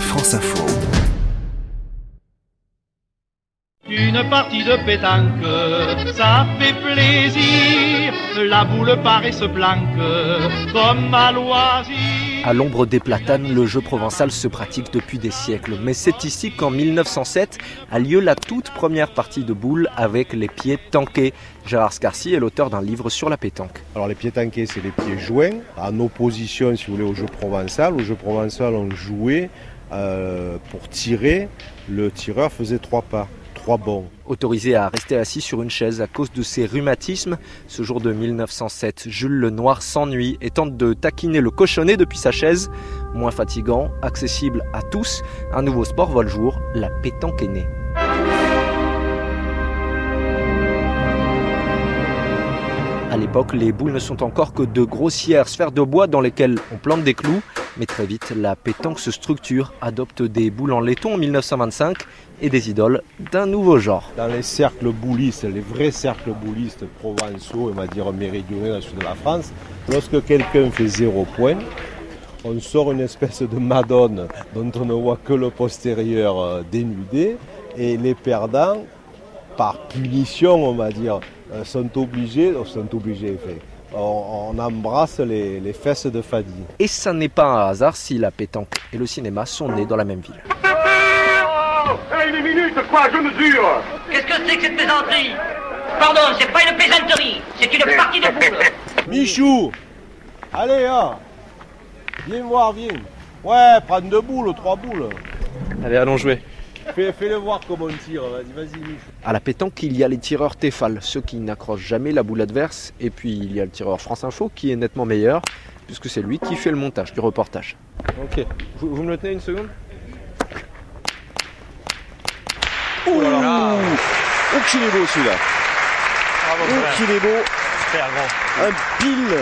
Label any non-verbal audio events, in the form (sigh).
France Info. Une partie de pétanque, ça fait plaisir. La boule paraît se planque comme à loisir. À l'ombre des platanes, le jeu provençal se pratique depuis des siècles. Mais c'est ici qu'en 1907 a lieu la toute première partie de boule avec les pieds tanqués. Gérard Scarcy est l'auteur d'un livre sur la pétanque. Alors les pieds tanqués, c'est les pieds joints, en opposition, si vous voulez, au jeu provençal. Au jeu provençal, on jouait euh, pour tirer. Le tireur faisait trois pas. Autorisé à rester assis sur une chaise à cause de ses rhumatismes, ce jour de 1907, Jules Lenoir s'ennuie et tente de taquiner le cochonnet depuis sa chaise. Moins fatigant, accessible à tous, un nouveau sport voit le jour, la pétanque est. À l'époque, les boules ne sont encore que de grossières sphères de bois dans lesquelles on plante des clous. Mais très vite, la pétanque se structure, adopte des boules en laiton en 1925 et des idoles d'un nouveau genre. Dans les cercles boulistes, les vrais cercles boulistes provençaux, on va dire méridionaux dans le sud de la France, lorsque quelqu'un fait zéro point, on sort une espèce de madone dont on ne voit que le postérieur euh, dénudé et les perdants, par punition, on va dire, euh, sont obligés, sont obligés, on, embrasse les, les, fesses de Fadi. Et ça n'est pas un hasard si la pétanque et le cinéma sont nés dans la même ville. Hey, une minute, quoi, je mesure Qu'est-ce que c'est que cette plaisanterie? Pardon, c'est pas une plaisanterie, c'est une partie de boule. (laughs) Michou Allez, hein Viens voir, viens. Ouais, prendre deux boules, trois boules. Allez, allons jouer. Fais-le voir comment on tire, vas-y, vas-y. À la pétanque, il y a les tireurs Tefal, ceux qui n'accrochent jamais la boule adverse. Et puis, il y a le tireur France Info, qui est nettement meilleur, puisque c'est lui qui fait le montage du reportage. Ok, vous, vous me le tenez une seconde? Oh là là. Oh qu'il est beau celui-là. Oh qu'il est beau. Super grand Un pile